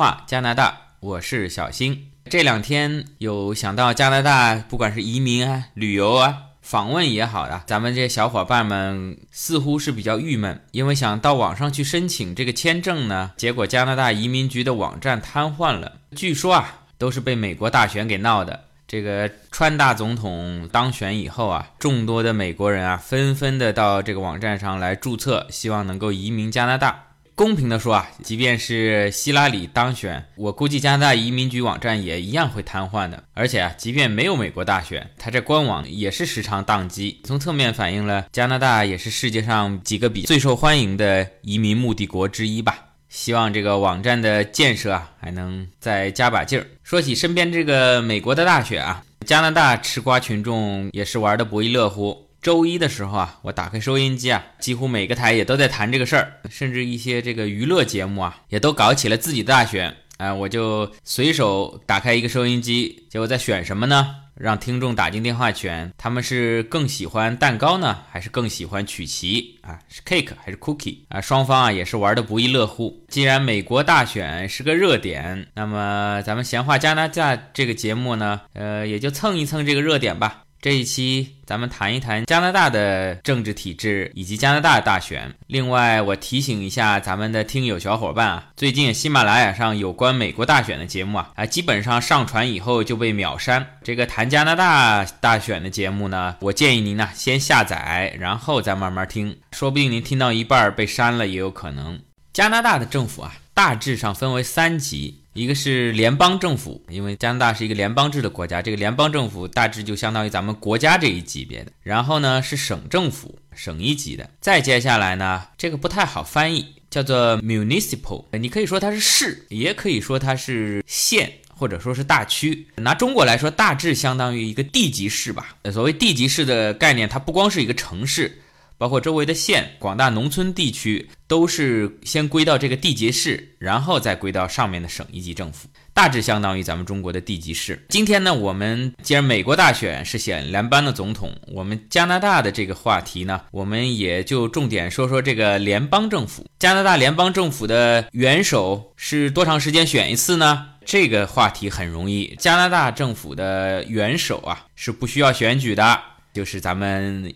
话加拿大，我是小新。这两天有想到加拿大，不管是移民啊、旅游啊、访问也好的，咱们这些小伙伴们似乎是比较郁闷，因为想到网上去申请这个签证呢，结果加拿大移民局的网站瘫痪了。据说啊，都是被美国大选给闹的。这个川大总统当选以后啊，众多的美国人啊，纷纷的到这个网站上来注册，希望能够移民加拿大。公平的说啊，即便是希拉里当选，我估计加拿大移民局网站也一样会瘫痪的。而且啊，即便没有美国大选，它这官网也是时常宕机。从侧面反映了加拿大也是世界上几个比最受欢迎的移民目的国之一吧。希望这个网站的建设啊，还能再加把劲儿。说起身边这个美国的大选啊，加拿大吃瓜群众也是玩的不亦乐乎。周一的时候啊，我打开收音机啊，几乎每个台也都在谈这个事儿，甚至一些这个娱乐节目啊，也都搞起了自己的大选。哎，我就随手打开一个收音机，结果在选什么呢？让听众打进电话选，他们是更喜欢蛋糕呢，还是更喜欢曲奇啊？是 cake 还是 cookie 啊？双方啊也是玩的不亦乐乎。既然美国大选是个热点，那么咱们闲话加拿大这个节目呢，呃，也就蹭一蹭这个热点吧。这一期咱们谈一谈加拿大的政治体制以及加拿大大选。另外，我提醒一下咱们的听友小伙伴啊，最近喜马拉雅上有关美国大选的节目啊，啊，基本上上传以后就被秒删。这个谈加拿大大选的节目呢，我建议您呢先下载，然后再慢慢听，说不定您听到一半被删了也有可能。加拿大的政府啊，大致上分为三级。一个是联邦政府，因为加拿大是一个联邦制的国家，这个联邦政府大致就相当于咱们国家这一级别的。然后呢是省政府，省一级的。再接下来呢，这个不太好翻译，叫做 municipal。你可以说它是市，也可以说它是县，或者说是大区。拿中国来说，大致相当于一个地级市吧。所谓地级市的概念，它不光是一个城市。包括周围的县，广大农村地区都是先归到这个地级市，然后再归到上面的省一级政府，大致相当于咱们中国的地级市。今天呢，我们既然美国大选是选联邦的总统，我们加拿大的这个话题呢，我们也就重点说说这个联邦政府。加拿大联邦政府的元首是多长时间选一次呢？这个话题很容易，加拿大政府的元首啊是不需要选举的，就是咱们。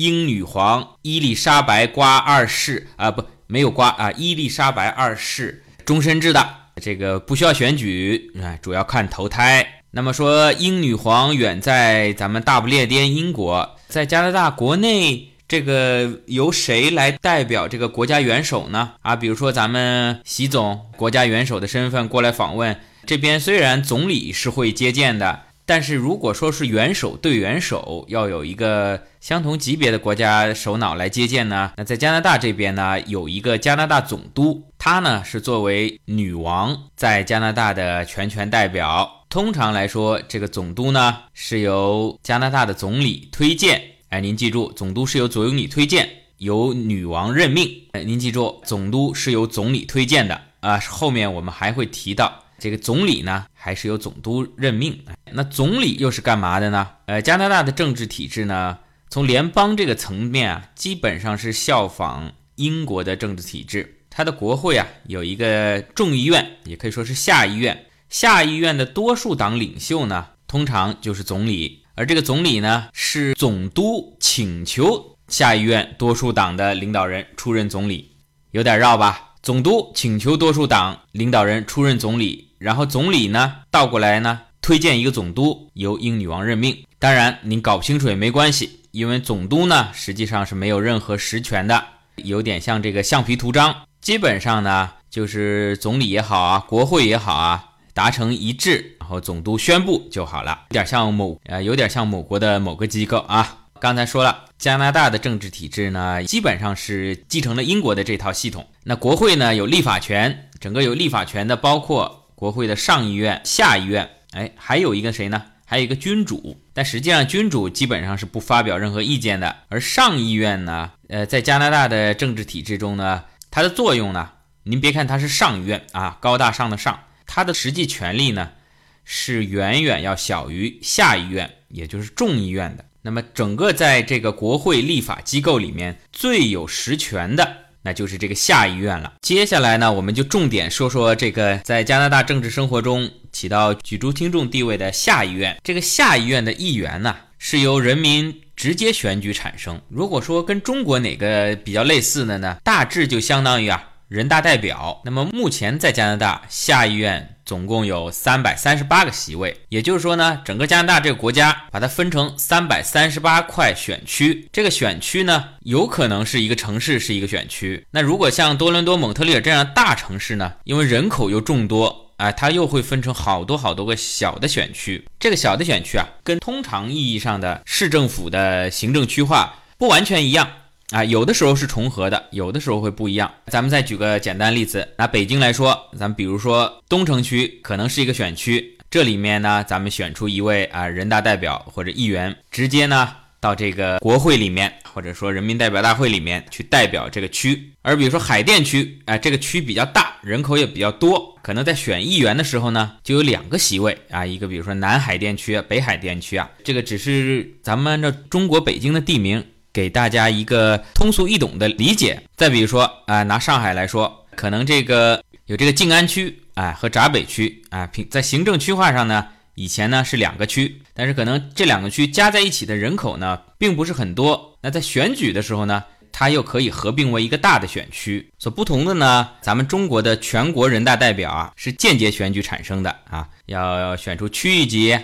英女皇伊丽莎白瓜二世啊，不，没有瓜啊，伊丽莎白二世终身制的，这个不需要选举啊，主要看投胎。那么说，英女皇远在咱们大不列颠英国，在加拿大国内，这个由谁来代表这个国家元首呢？啊，比如说咱们习总国家元首的身份过来访问，这边虽然总理是会接见的。但是如果说是元首对元首要有一个相同级别的国家首脑来接见呢，那在加拿大这边呢有一个加拿大总督，他呢是作为女王在加拿大的全权代表。通常来说，这个总督呢是由加拿大的总理推荐。哎，您记住，总督是由总理推荐，由女王任命。哎，您记住，总督是由总理推荐的啊。后面我们还会提到。这个总理呢，还是由总督任命。那总理又是干嘛的呢？呃，加拿大的政治体制呢，从联邦这个层面啊，基本上是效仿英国的政治体制。它的国会啊，有一个众议院，也可以说是下议院。下议院的多数党领袖呢，通常就是总理。而这个总理呢，是总督请求下议院多数党的领导人出任总理，有点绕吧？总督请求多数党领导人出任总理。然后总理呢，倒过来呢，推荐一个总督，由英女王任命。当然，您搞不清楚也没关系，因为总督呢，实际上是没有任何实权的，有点像这个橡皮图章。基本上呢，就是总理也好啊，国会也好啊，达成一致，然后总督宣布就好了。有点像某呃，有点像某国的某个机构啊。刚才说了，加拿大的政治体制呢，基本上是继承了英国的这套系统。那国会呢，有立法权，整个有立法权的包括。国会的上议院、下议院，哎，还有一个谁呢？还有一个君主，但实际上君主基本上是不发表任何意见的。而上议院呢，呃，在加拿大的政治体制中呢，它的作用呢，您别看它是上议院啊，高大上的上，它的实际权力呢，是远远要小于下议院，也就是众议院的。那么整个在这个国会立法机构里面最有实权的，那就是这个下议院了。接下来呢，我们就重点说说这个在加拿大政治生活中起到举足轻重地位的下议院。这个下议院的议员呢，是由人民直接选举产生。如果说跟中国哪个比较类似的呢，大致就相当于啊。人大代表，那么目前在加拿大下议院总共有三百三十八个席位，也就是说呢，整个加拿大这个国家把它分成三百三十八块选区，这个选区呢有可能是一个城市是一个选区。那如果像多伦多、蒙特利尔这样大城市呢，因为人口又众多，啊，它又会分成好多好多个小的选区。这个小的选区啊，跟通常意义上的市政府的行政区划不完全一样。啊，有的时候是重合的，有的时候会不一样。咱们再举个简单例子，拿北京来说，咱们比如说东城区可能是一个选区，这里面呢，咱们选出一位啊人大代表或者议员，直接呢到这个国会里面，或者说人民代表大会里面去代表这个区。而比如说海淀区，啊这个区比较大，人口也比较多，可能在选议员的时候呢，就有两个席位啊，一个比如说南海淀区、北海淀区啊，这个只是咱们按照中国北京的地名。给大家一个通俗易懂的理解。再比如说啊，拿上海来说，可能这个有这个静安区啊和闸北区啊，平在行政区划上呢，以前呢是两个区，但是可能这两个区加在一起的人口呢并不是很多。那在选举的时候呢，它又可以合并为一个大的选区。所不同的呢，咱们中国的全国人大代表啊是间接选举产生的啊，要选出区一级、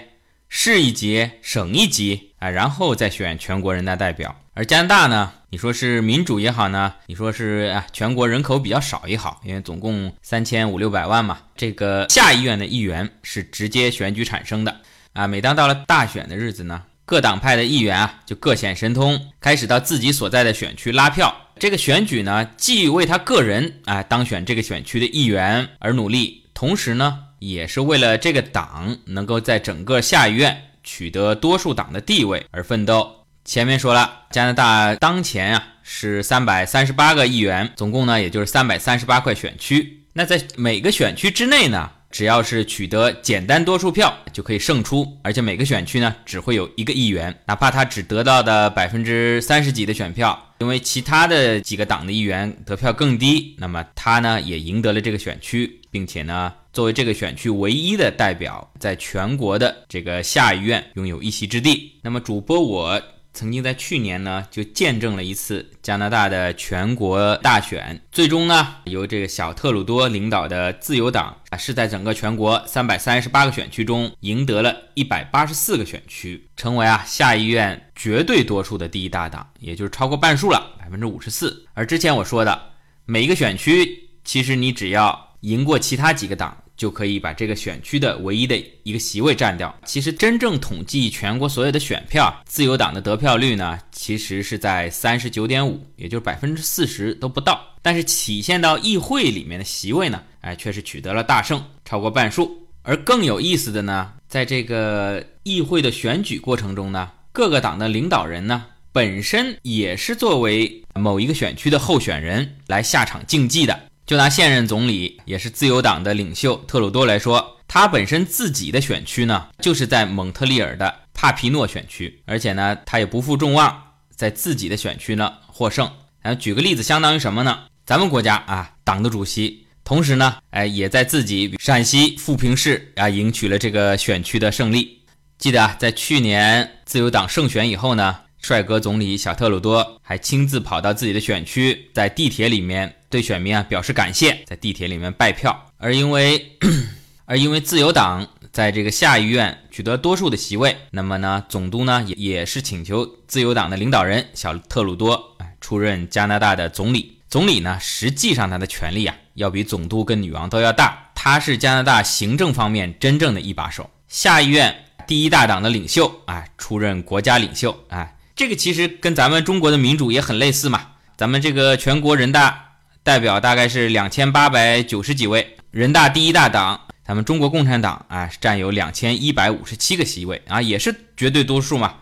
市一级、省一级啊，然后再选全国人大代表。而加拿大呢？你说是民主也好呢，你说是啊，全国人口比较少也好，因为总共三千五六百万嘛。这个下议院的议员是直接选举产生的啊。每当到了大选的日子呢，各党派的议员啊就各显神通，开始到自己所在的选区拉票。这个选举呢，既为他个人啊当选这个选区的议员而努力，同时呢，也是为了这个党能够在整个下议院取得多数党的地位而奋斗。前面说了，加拿大当前啊是三百三十八个议员，总共呢也就是三百三十八块选区。那在每个选区之内呢，只要是取得简单多数票就可以胜出，而且每个选区呢只会有一个议员，哪怕他只得到的百分之三十几的选票，因为其他的几个党的议员得票更低，那么他呢也赢得了这个选区，并且呢作为这个选区唯一的代表，在全国的这个下议院拥有一席之地。那么主播我。曾经在去年呢，就见证了一次加拿大的全国大选，最终呢，由这个小特鲁多领导的自由党啊，是在整个全国三百三十八个选区中赢得了一百八十四个选区，成为啊下议院绝对多数的第一大党，也就是超过半数了，百分之五十四。而之前我说的每一个选区，其实你只要赢过其他几个党。就可以把这个选区的唯一的一个席位占掉。其实真正统计全国所有的选票，自由党的得票率呢，其实是在三十九点五，也就是百分之四十都不到。但是体现到议会里面的席位呢，哎，却是取得了大胜，超过半数。而更有意思的呢，在这个议会的选举过程中呢，各个党的领导人呢，本身也是作为某一个选区的候选人来下场竞技的。就拿现任总理也是自由党的领袖特鲁多来说，他本身自己的选区呢，就是在蒙特利尔的帕皮诺选区，而且呢，他也不负众望，在自己的选区呢获胜。啊，举个例子，相当于什么呢？咱们国家啊，党的主席，同时呢，哎，也在自己陕西富平市啊，赢取了这个选区的胜利。记得啊，在去年自由党胜选以后呢。帅哥总理小特鲁多还亲自跑到自己的选区，在地铁里面对选民啊表示感谢，在地铁里面拜票。而因为 而因为自由党在这个下议院取得多数的席位，那么呢，总督呢也也是请求自由党的领导人小特鲁多哎出任加拿大的总理。总理呢，实际上他的权力啊要比总督跟女王都要大，他是加拿大行政方面真正的一把手。下议院第一大党的领袖啊出任国家领袖啊。这个其实跟咱们中国的民主也很类似嘛。咱们这个全国人大代表大概是两千八百九十几位，人大第一大党，咱们中国共产党啊，占有两千一百五十七个席位啊，也是绝对多数嘛。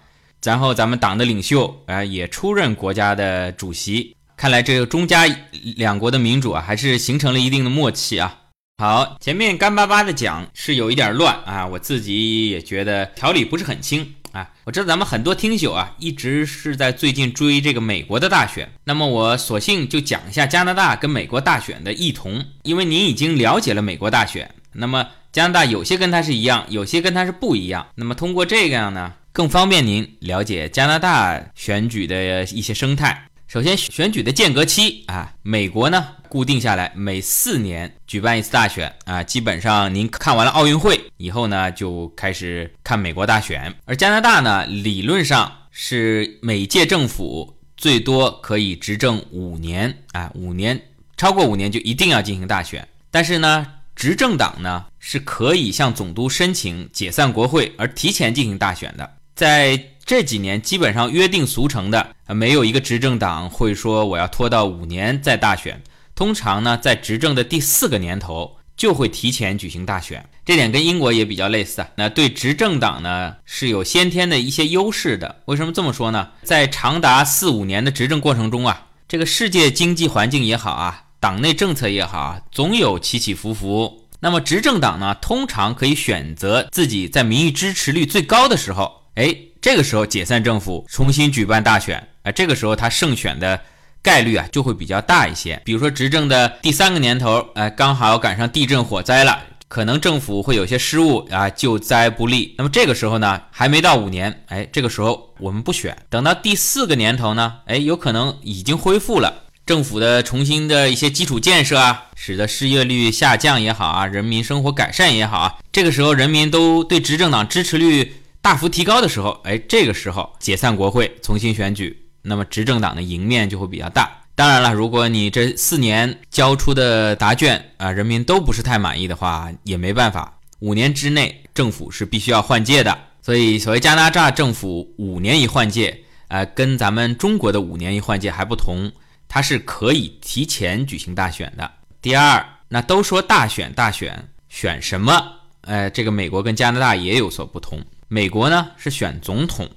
然后咱们党的领袖啊，也出任国家的主席。看来这个中加两国的民主啊，还是形成了一定的默契啊。好，前面干巴巴的讲是有一点乱啊，我自己也觉得条理不是很清。啊，我知道咱们很多听友啊，一直是在最近追这个美国的大选，那么我索性就讲一下加拿大跟美国大选的异同，因为您已经了解了美国大选，那么加拿大有些跟它是一样，有些跟它是不一样，那么通过这个样呢，更方便您了解加拿大选举的一些生态。首先，选举的间隔期啊，美国呢固定下来每四年举办一次大选啊，基本上您看完了奥运会以后呢，就开始看美国大选。而加拿大呢，理论上是每届政府最多可以执政五年啊，五年超过五年就一定要进行大选。但是呢，执政党呢是可以向总督申请解散国会而提前进行大选的，在。这几年基本上约定俗成的，没有一个执政党会说我要拖到五年再大选。通常呢，在执政的第四个年头就会提前举行大选。这点跟英国也比较类似啊。那对执政党呢是有先天的一些优势的。为什么这么说呢？在长达四五年的执政过程中啊，这个世界经济环境也好啊，党内政策也好啊，总有起起伏伏。那么执政党呢，通常可以选择自己在民意支持率最高的时候，哎。这个时候解散政府，重新举办大选，啊，这个时候他胜选的概率啊就会比较大一些。比如说执政的第三个年头，哎，刚好赶上地震火灾了，可能政府会有些失误啊，救灾不利。那么这个时候呢，还没到五年，哎，这个时候我们不选。等到第四个年头呢，哎，有可能已经恢复了政府的重新的一些基础建设啊，使得失业率下降也好啊，人民生活改善也好啊，这个时候人民都对执政党支持率。大幅提高的时候，哎，这个时候解散国会，重新选举，那么执政党的赢面就会比较大。当然了，如果你这四年交出的答卷啊，人民都不是太满意的话，也没办法。五年之内，政府是必须要换届的。所以，所谓加拿大政府五年一换届，呃，跟咱们中国的五年一换届还不同，它是可以提前举行大选的。第二，那都说大选大选，选什么？呃，这个美国跟加拿大也有所不同。美国呢是选总统，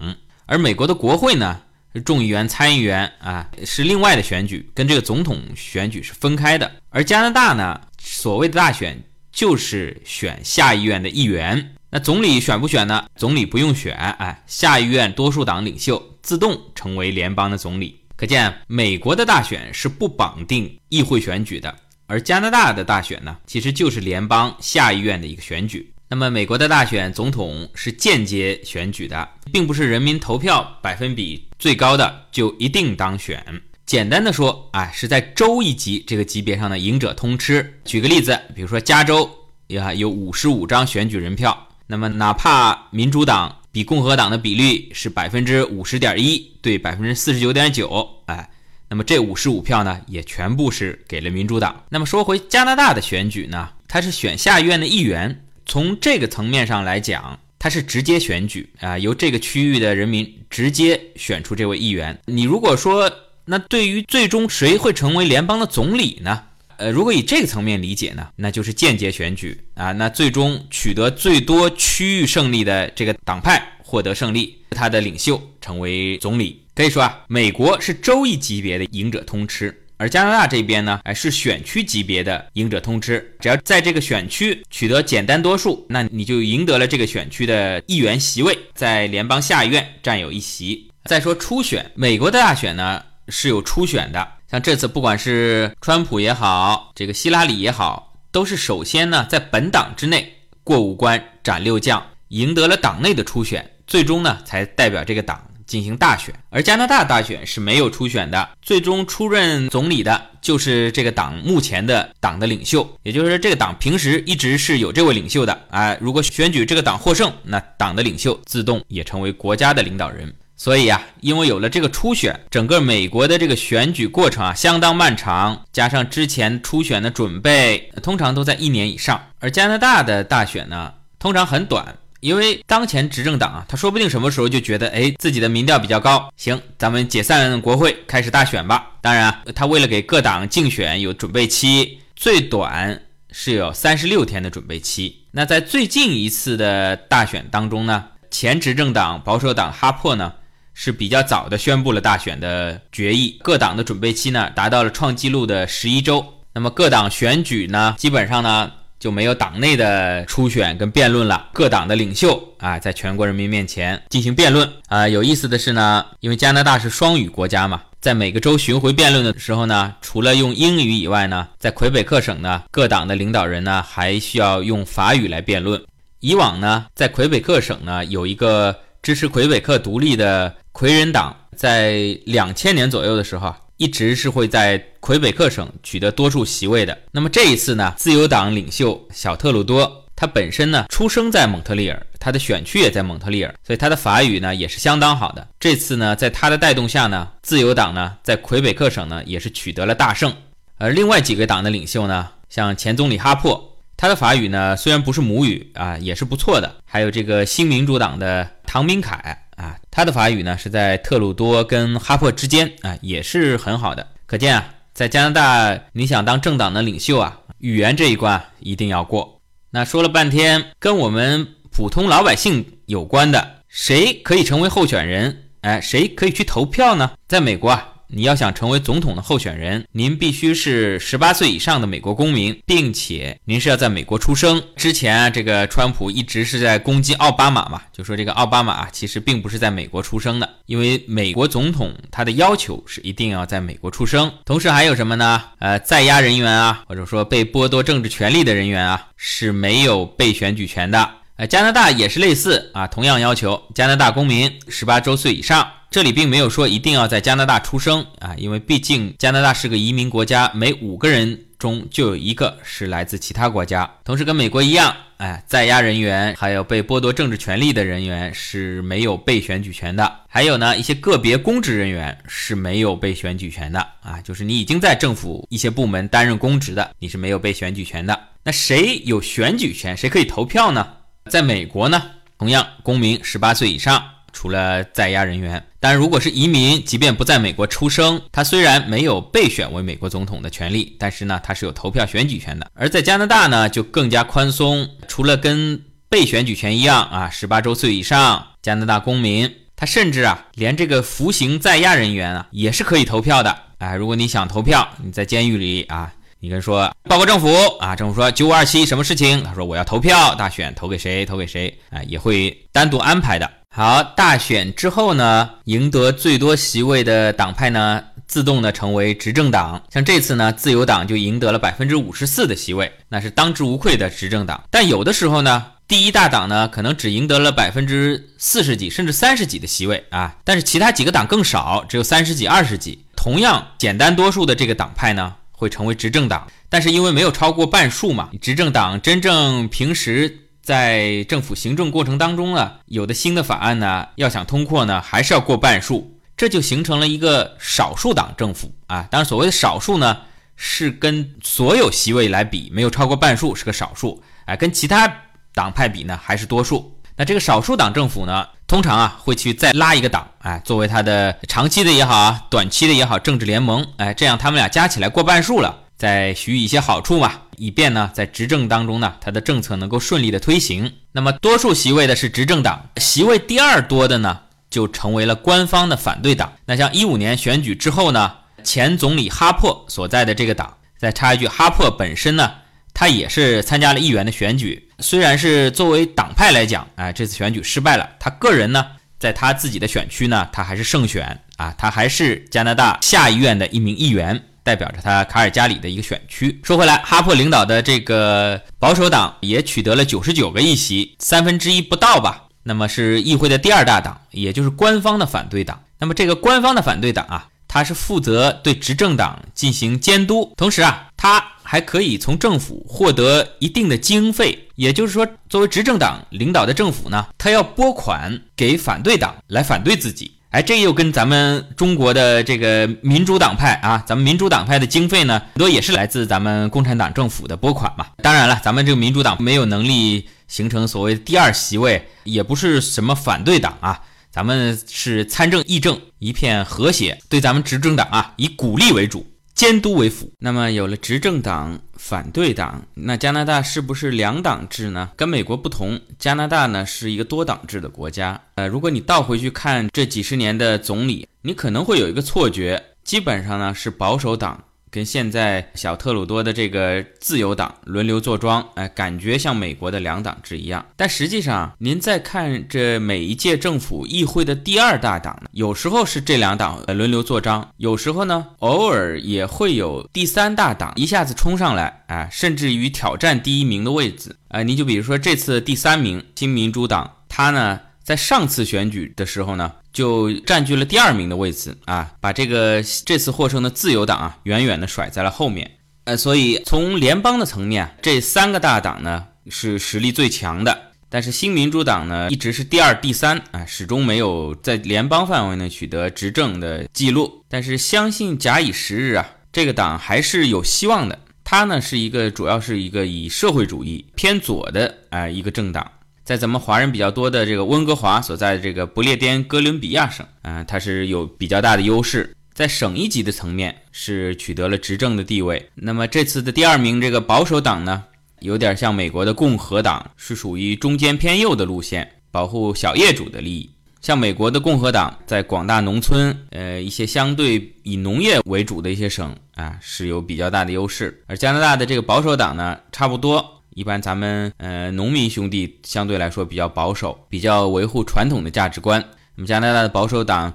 而美国的国会呢是众议员、参议员啊，是另外的选举，跟这个总统选举是分开的。而加拿大呢，所谓的大选就是选下议院的议员。那总理选不选呢？总理不用选，哎，下议院多数党领袖自动成为联邦的总理。可见美国的大选是不绑定议会选举的，而加拿大的大选呢，其实就是联邦下议院的一个选举。那么，美国的大选总统是间接选举的，并不是人民投票百分比最高的就一定当选。简单的说，啊，是在州一级这个级别上的赢者通吃。举个例子，比如说加州呀，有五十五张选举人票，那么哪怕民主党比共和党的比率是百分之五十点一对百分之四十九点九，哎，那么这五十五票呢，也全部是给了民主党。那么说回加拿大的选举呢，它是选下议院的议员。从这个层面上来讲，它是直接选举啊，由这个区域的人民直接选出这位议员。你如果说，那对于最终谁会成为联邦的总理呢？呃，如果以这个层面理解呢，那就是间接选举啊。那最终取得最多区域胜利的这个党派获得胜利，他的领袖成为总理。可以说啊，美国是州一级别的赢者通吃。而加拿大这边呢，哎，是选区级别的赢者通吃，只要在这个选区取得简单多数，那你就赢得了这个选区的议员席位，在联邦下议院占有一席。再说初选，美国的大选呢是有初选的，像这次不管是川普也好，这个希拉里也好，都是首先呢在本党之内过五关斩六将，赢得了党内的初选，最终呢才代表这个党。进行大选，而加拿大大选是没有初选的，最终出任总理的就是这个党目前的党的领袖，也就是说，这个党平时一直是有这位领袖的啊。如果选举这个党获胜，那党的领袖自动也成为国家的领导人。所以啊，因为有了这个初选，整个美国的这个选举过程啊相当漫长，加上之前初选的准备，通常都在一年以上，而加拿大的大选呢，通常很短。因为当前执政党啊，他说不定什么时候就觉得，哎，自己的民调比较高，行，咱们解散国会，开始大选吧。当然啊，他为了给各党竞选有准备期，最短是有三十六天的准备期。那在最近一次的大选当中呢，前执政党保守党哈珀呢是比较早的宣布了大选的决议，各党的准备期呢达到了创纪录的十一周。那么各党选举呢，基本上呢。就没有党内的初选跟辩论了，各党的领袖啊，在全国人民面前进行辩论啊。有意思的是呢，因为加拿大是双语国家嘛，在每个州巡回辩论的时候呢，除了用英语以外呢，在魁北克省呢，各党的领导人呢还需要用法语来辩论。以往呢，在魁北克省呢，有一个支持魁北克独立的魁人党，在两千年左右的时候。一直是会在魁北克省取得多数席位的。那么这一次呢，自由党领袖小特鲁多，他本身呢出生在蒙特利尔，他的选区也在蒙特利尔，所以他的法语呢也是相当好的。这次呢，在他的带动下呢，自由党呢在魁北克省呢也是取得了大胜。而另外几个党的领袖呢，像前总理哈珀，他的法语呢虽然不是母语啊，也是不错的。还有这个新民主党的唐明凯。啊，他的法语呢是在特鲁多跟哈珀之间啊，也是很好的。可见啊，在加拿大，你想当政党的领袖啊，语言这一关一定要过。那说了半天，跟我们普通老百姓有关的，谁可以成为候选人？哎，谁可以去投票呢？在美国啊。你要想成为总统的候选人，您必须是十八岁以上的美国公民，并且您是要在美国出生。之前啊，这个川普一直是在攻击奥巴马嘛，就说这个奥巴马其实并不是在美国出生的，因为美国总统他的要求是一定要在美国出生。同时还有什么呢？呃，在押人员啊，或者说被剥夺政治权利的人员啊，是没有被选举权的。呃，加拿大也是类似啊，同样要求加拿大公民十八周岁以上。这里并没有说一定要在加拿大出生啊，因为毕竟加拿大是个移民国家，每五个人中就有一个是来自其他国家。同时跟美国一样，哎，在押人员还有被剥夺政治权利的人员是没有被选举权的。还有呢，一些个别公职人员是没有被选举权的啊，就是你已经在政府一些部门担任公职的，你是没有被选举权的。那谁有选举权？谁可以投票呢？在美国呢，同样公民十八岁以上，除了在押人员。但如果是移民，即便不在美国出生，他虽然没有被选为美国总统的权利，但是呢，他是有投票选举权的。而在加拿大呢，就更加宽松，除了跟被选举权一样啊，十八周岁以上加拿大公民，他甚至啊，连这个服刑在押人员啊，也是可以投票的。哎，如果你想投票，你在监狱里啊，你跟说报告政府啊，政府说九五二七什么事情？他说我要投票大选，投给谁？投给谁？啊，也会单独安排的。好，大选之后呢，赢得最多席位的党派呢，自动的成为执政党。像这次呢，自由党就赢得了百分之五十四的席位，那是当之无愧的执政党。但有的时候呢，第一大党呢，可能只赢得了百分之四十几，甚至三十几的席位啊。但是其他几个党更少，只有三十几、二十几。同样简单多数的这个党派呢，会成为执政党。但是因为没有超过半数嘛，执政党真正平时。在政府行政过程当中呢，有的新的法案呢，要想通过呢，还是要过半数，这就形成了一个少数党政府啊。当然，所谓的少数呢，是跟所有席位来比，没有超过半数是个少数，哎，跟其他党派比呢，还是多数。那这个少数党政府呢，通常啊，会去再拉一个党，哎，作为他的长期的也好啊，短期的也好，政治联盟，哎，这样他们俩加起来过半数了。再许以一些好处嘛，以便呢在执政当中呢，他的政策能够顺利的推行。那么多数席位的是执政党，席位第二多的呢，就成为了官方的反对党。那像一五年选举之后呢，前总理哈珀所在的这个党，再插一句，哈珀本身呢，他也是参加了议员的选举，虽然是作为党派来讲，哎，这次选举失败了，他个人呢，在他自己的选区呢，他还是胜选啊，他还是加拿大下议院的一名议员。代表着他卡尔加里的一个选区。说回来，哈珀领导的这个保守党也取得了九十九个议席，三分之一不到吧。那么是议会的第二大党，也就是官方的反对党。那么这个官方的反对党啊，他是负责对执政党进行监督，同时啊，他还可以从政府获得一定的经费。也就是说，作为执政党领导的政府呢，他要拨款给反对党来反对自己。哎，这又跟咱们中国的这个民主党派啊，咱们民主党派的经费呢，很多也是来自咱们共产党政府的拨款嘛。当然了，咱们这个民主党没有能力形成所谓第二席位，也不是什么反对党啊，咱们是参政议政一片和谐，对咱们执政党啊以鼓励为主。监督为辅，那么有了执政党、反对党，那加拿大是不是两党制呢？跟美国不同，加拿大呢是一个多党制的国家。呃，如果你倒回去看这几十年的总理，你可能会有一个错觉，基本上呢是保守党跟现在小特鲁多的这个自由党轮流坐庄，哎，感觉像美国的两党制一样。但实际上，您再看这每一届政府议会的第二大党呢，有时候是这两党轮流坐庄，有时候呢，偶尔也会有第三大党一下子冲上来，哎，甚至于挑战第一名的位置。啊，你就比如说这次第三名新民主党，他呢在上次选举的时候呢。就占据了第二名的位置啊，把这个这次获胜的自由党啊远远的甩在了后面。呃，所以从联邦的层面，这三个大党呢是实力最强的，但是新民主党呢一直是第二、第三啊，始终没有在联邦范围内取得执政的记录。但是相信假以时日啊，这个党还是有希望的。它呢是一个主要是一个以社会主义偏左的啊一个政党。在咱们华人比较多的这个温哥华所在的这个不列颠哥伦比亚省，啊，它是有比较大的优势，在省一级的层面是取得了执政的地位。那么这次的第二名这个保守党呢，有点像美国的共和党，是属于中间偏右的路线，保护小业主的利益。像美国的共和党，在广大农村，呃，一些相对以农业为主的一些省啊，是有比较大的优势。而加拿大的这个保守党呢，差不多。一般咱们呃农民兄弟相对来说比较保守，比较维护传统的价值观。那么加拿大的保守党，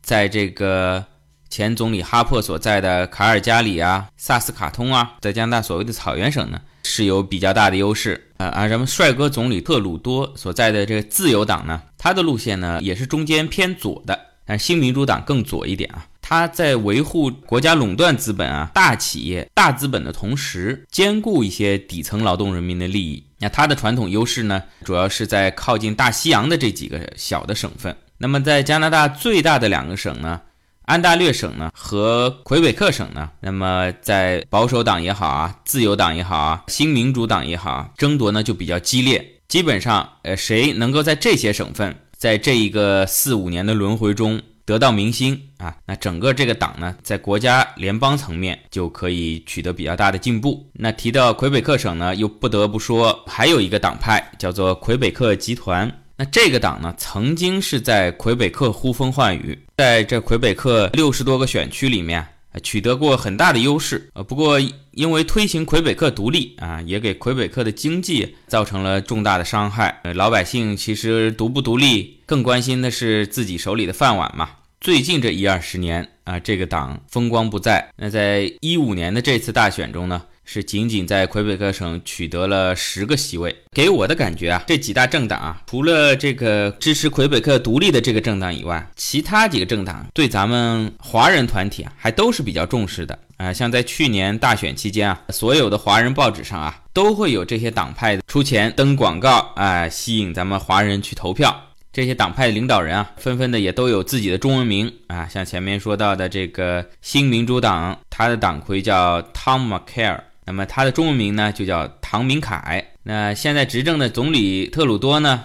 在这个前总理哈珀所在的卡尔加里啊、萨斯卡通啊，在加拿大所谓的草原省呢，是有比较大的优势。呃，而咱们帅哥总理特鲁多所在的这个自由党呢，他的路线呢也是中间偏左的，但新民主党更左一点啊。他在维护国家垄断资本啊、大企业、大资本的同时，兼顾一些底层劳动人民的利益。那他的传统优势呢，主要是在靠近大西洋的这几个小的省份。那么在加拿大最大的两个省呢，安大略省呢和魁北克省呢，那么在保守党也好啊、自由党也好啊、新民主党也好啊，争夺呢就比较激烈。基本上，呃，谁能够在这些省份，在这一个四五年的轮回中。得到民心啊，那整个这个党呢，在国家联邦层面就可以取得比较大的进步。那提到魁北克省呢，又不得不说还有一个党派叫做魁北克集团。那这个党呢，曾经是在魁北克呼风唤雨，在这魁北克六十多个选区里面。取得过很大的优势，呃，不过因为推行魁北克独立啊，也给魁北克的经济造成了重大的伤害。呃，老百姓其实独不独立，更关心的是自己手里的饭碗嘛。最近这一二十年啊，这个党风光不再。那在一五年的这次大选中呢？是仅仅在魁北克省取得了十个席位，给我的感觉啊，这几大政党啊，除了这个支持魁北克独立的这个政党以外，其他几个政党对咱们华人团体啊，还都是比较重视的啊。像在去年大选期间啊，所有的华人报纸上啊，都会有这些党派出钱登广告啊，吸引咱们华人去投票。这些党派领导人啊，纷纷的也都有自己的中文名啊，像前面说到的这个新民主党，他的党魁叫 Tom McCare。那么他的中文名呢，就叫唐明凯。那现在执政的总理特鲁多呢，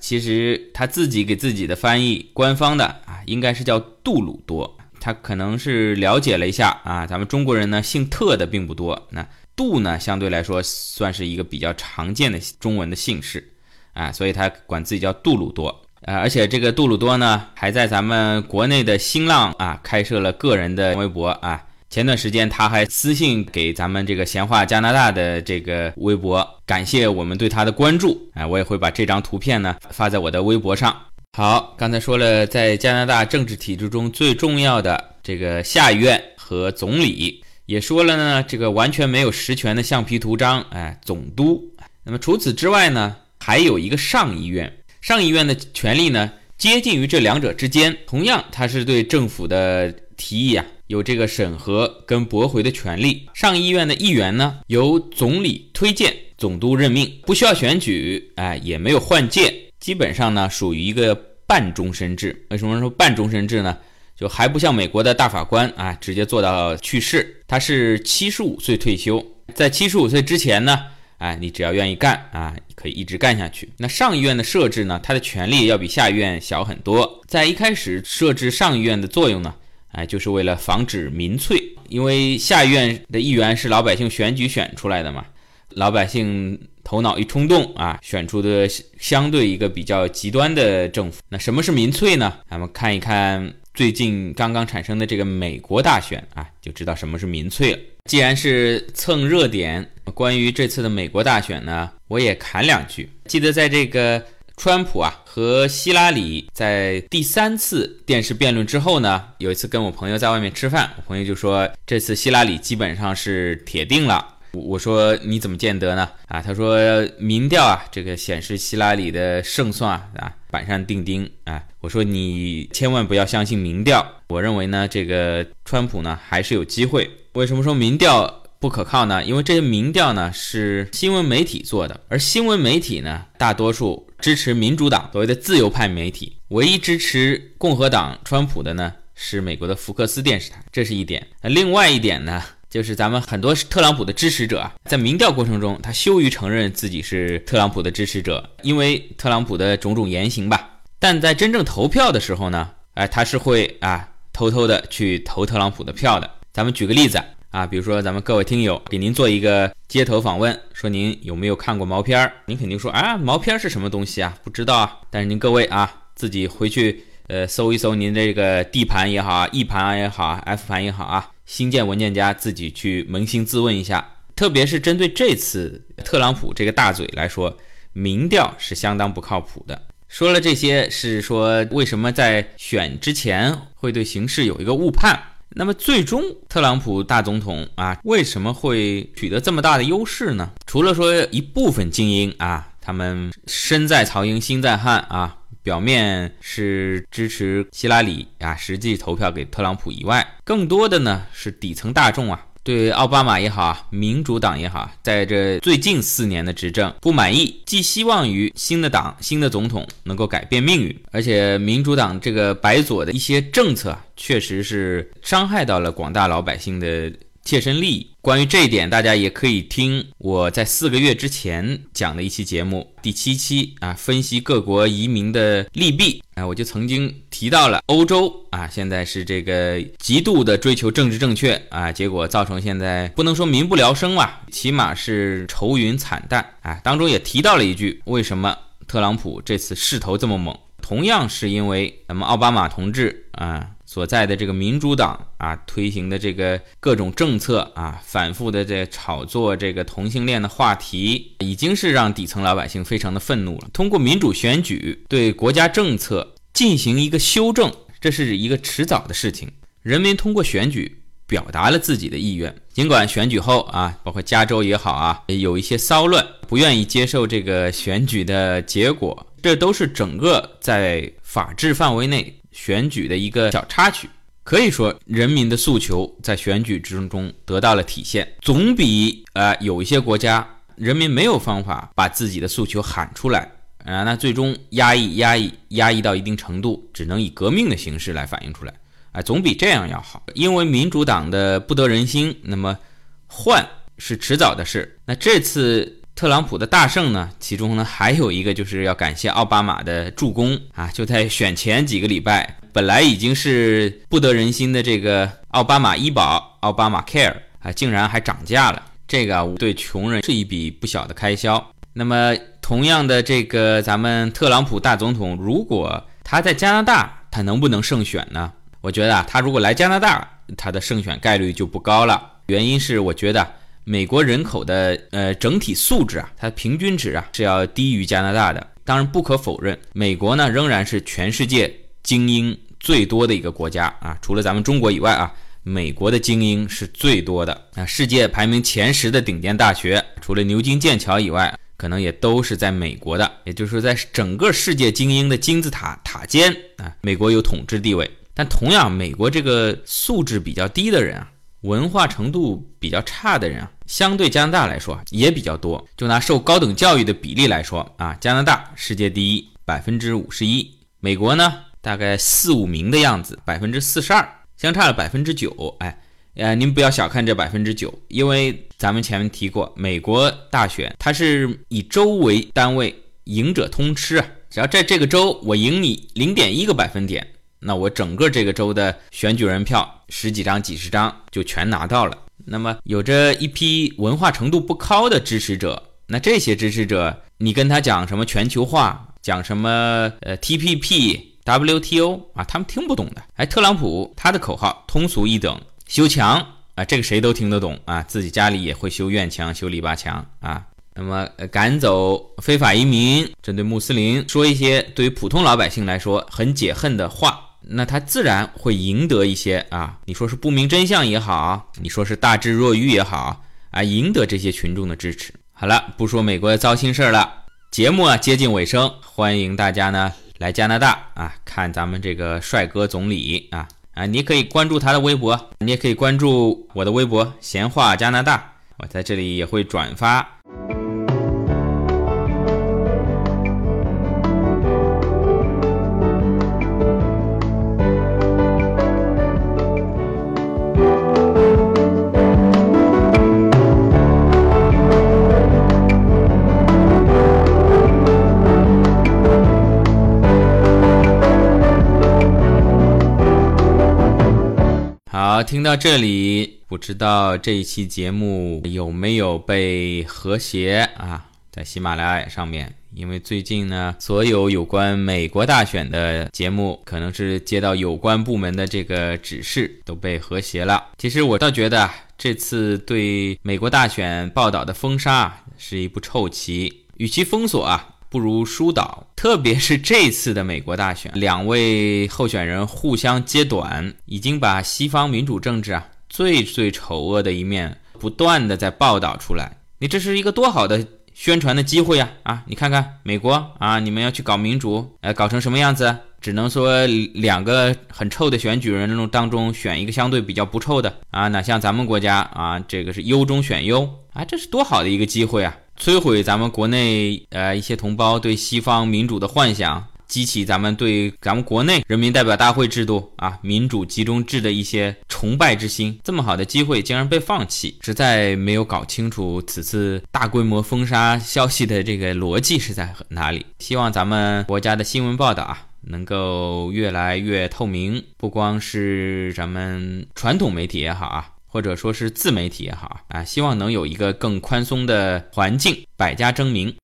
其实他自己给自己的翻译，官方的啊，应该是叫杜鲁多。他可能是了解了一下啊，咱们中国人呢姓特的并不多，那杜呢相对来说算是一个比较常见的中文的姓氏啊，所以他管自己叫杜鲁多。呃，而且这个杜鲁多呢，还在咱们国内的新浪啊开设了个人的微博啊。前段时间他还私信给咱们这个闲话加拿大的这个微博，感谢我们对他的关注。哎，我也会把这张图片呢发在我的微博上。好，刚才说了，在加拿大政治体制中最重要的这个下议院和总理，也说了呢，这个完全没有实权的橡皮图章，哎，总督。那么除此之外呢，还有一个上议院，上议院的权力呢接近于这两者之间，同样它是对政府的提议啊。有这个审核跟驳回的权利。上议院的议员呢，由总理推荐，总督任命，不需要选举，哎，也没有换届，基本上呢属于一个半终身制。为什么说半终身制呢？就还不像美国的大法官啊，直接做到去世。他是七十五岁退休，在七十五岁之前呢，哎，你只要愿意干啊，可以一直干下去。那上议院的设置呢，它的权力要比下议院小很多。在一开始设置上议院的作用呢？哎，就是为了防止民粹，因为下议院的议员是老百姓选举选出来的嘛，老百姓头脑一冲动啊，选出的相对一个比较极端的政府。那什么是民粹呢？咱们看一看最近刚刚产生的这个美国大选啊，就知道什么是民粹了。既然是蹭热点，关于这次的美国大选呢，我也侃两句。记得在这个川普啊和希拉里在第三次电视辩论之后呢，有一次跟我朋友在外面吃饭，我朋友就说这次希拉里基本上是铁定了。我说你怎么见得呢？啊，他说民调啊，这个显示希拉里的胜算啊，板上钉钉啊。我说你千万不要相信民调。我认为呢，这个川普呢还是有机会。为什么说民调不可靠呢？因为这些民调呢是新闻媒体做的，而新闻媒体呢大多数支持民主党，所谓的自由派媒体。唯一支持共和党川普的呢是美国的福克斯电视台，这是一点。那另外一点呢？就是咱们很多特朗普的支持者啊，在民调过程中，他羞于承认自己是特朗普的支持者，因为特朗普的种种言行吧。但在真正投票的时候呢，哎，他是会啊偷偷的去投特朗普的票的。咱们举个例子啊，比如说咱们各位听友给您做一个街头访问，说您有没有看过毛片儿？您肯定说啊，毛片是什么东西啊？不知道啊。但是您各位啊，自己回去呃搜一搜您这个 D 盘也好啊，E 盘也好啊，F 盘也好啊。新建文件夹自己去扪心自问一下，特别是针对这次特朗普这个大嘴来说，民调是相当不靠谱的。说了这些，是说为什么在选之前会对形势有一个误判？那么最终特朗普大总统啊，为什么会取得这么大的优势呢？除了说一部分精英啊，他们身在曹营心在汉啊。表面是支持希拉里啊，实际投票给特朗普以外，更多的呢是底层大众啊，对奥巴马也好，民主党也好，在这最近四年的执政不满意，寄希望于新的党、新的总统能够改变命运，而且民主党这个白左的一些政策，确实是伤害到了广大老百姓的。切身利益。关于这一点，大家也可以听我在四个月之前讲的一期节目，第七期啊，分析各国移民的利弊啊，我就曾经提到了欧洲啊，现在是这个极度的追求政治正确啊，结果造成现在不能说民不聊生吧，起码是愁云惨淡啊。当中也提到了一句，为什么特朗普这次势头这么猛？同样是因为咱们奥巴马同志啊。所在的这个民主党啊，推行的这个各种政策啊，反复的在炒作这个同性恋的话题，已经是让底层老百姓非常的愤怒了。通过民主选举对国家政策进行一个修正，这是一个迟早的事情。人民通过选举表达了自己的意愿，尽管选举后啊，包括加州也好啊，有一些骚乱，不愿意接受这个选举的结果，这都是整个在法治范围内。选举的一个小插曲，可以说人民的诉求在选举之中得到了体现，总比呃有一些国家人民没有方法把自己的诉求喊出来啊，那最终压抑压抑压抑到一定程度，只能以革命的形式来反映出来啊，总比这样要好。因为民主党的不得人心，那么换是迟早的事。那这次。特朗普的大胜呢，其中呢还有一个就是要感谢奥巴马的助攻啊！就在选前几个礼拜，本来已经是不得人心的这个奥巴马医保奥巴马 Care 啊，竟然还涨价了。这个啊，对穷人是一笔不小的开销。那么，同样的这个咱们特朗普大总统，如果他在加拿大，他能不能胜选呢？我觉得啊，他如果来加拿大，他的胜选概率就不高了。原因是我觉得。美国人口的呃整体素质啊，它的平均值啊是要低于加拿大的。当然不可否认，美国呢仍然是全世界精英最多的一个国家啊。除了咱们中国以外啊，美国的精英是最多的啊。世界排名前十的顶尖大学，除了牛津、剑桥以外，可能也都是在美国的。也就是说，在整个世界精英的金字塔塔尖啊，美国有统治地位。但同样，美国这个素质比较低的人啊。文化程度比较差的人啊，相对加拿大来说也比较多。就拿受高等教育的比例来说啊，加拿大世界第一，百分之五十一；美国呢，大概四五名的样子，百分之四十二，相差了百分之九。哎，呃，您不要小看这百分之九，因为咱们前面提过，美国大选它是以州为单位，赢者通吃啊。只要在这个州我赢你零点一个百分点。那我整个这个州的选举人票十几张、几十张就全拿到了。那么有着一批文化程度不高的支持者那这些支持者，你跟他讲什么全球化，讲什么呃 TPP、WTO 啊，他们听不懂的。哎，特朗普他的口号通俗易懂，修墙啊，这个谁都听得懂啊，自己家里也会修院墙、修篱笆墙啊。那么赶走非法移民，针对穆斯林说一些对于普通老百姓来说很解恨的话，那他自然会赢得一些啊，你说是不明真相也好，你说是大智若愚也好啊，赢得这些群众的支持。好了，不说美国的糟心事儿了，节目啊接近尾声，欢迎大家呢来加拿大啊看咱们这个帅哥总理啊啊，你可以关注他的微博，你也可以关注我的微博闲话加拿大，我在这里也会转发。听到这里，不知道这一期节目有没有被和谐啊？在喜马拉雅上面，因为最近呢，所有有关美国大选的节目，可能是接到有关部门的这个指示，都被和谐了。其实我倒觉得，这次对美国大选报道的封杀是一步臭棋，与其封锁啊。不如疏导，特别是这次的美国大选，两位候选人互相揭短，已经把西方民主政治啊最最丑恶的一面不断的在报道出来。你这是一个多好的宣传的机会呀！啊，你看看美国啊，你们要去搞民主，呃，搞成什么样子？只能说两个很臭的选举人当中选一个相对比较不臭的啊，哪像咱们国家啊，这个是优中选优啊，这是多好的一个机会啊！摧毁咱们国内呃一些同胞对西方民主的幻想，激起咱们对咱们国内人民代表大会制度啊民主集中制的一些崇拜之心。这么好的机会竟然被放弃，实在没有搞清楚此次大规模封杀消息的这个逻辑是在哪里。希望咱们国家的新闻报道啊能够越来越透明，不光是咱们传统媒体也好啊。或者说是自媒体也好啊，希望能有一个更宽松的环境，百家争鸣。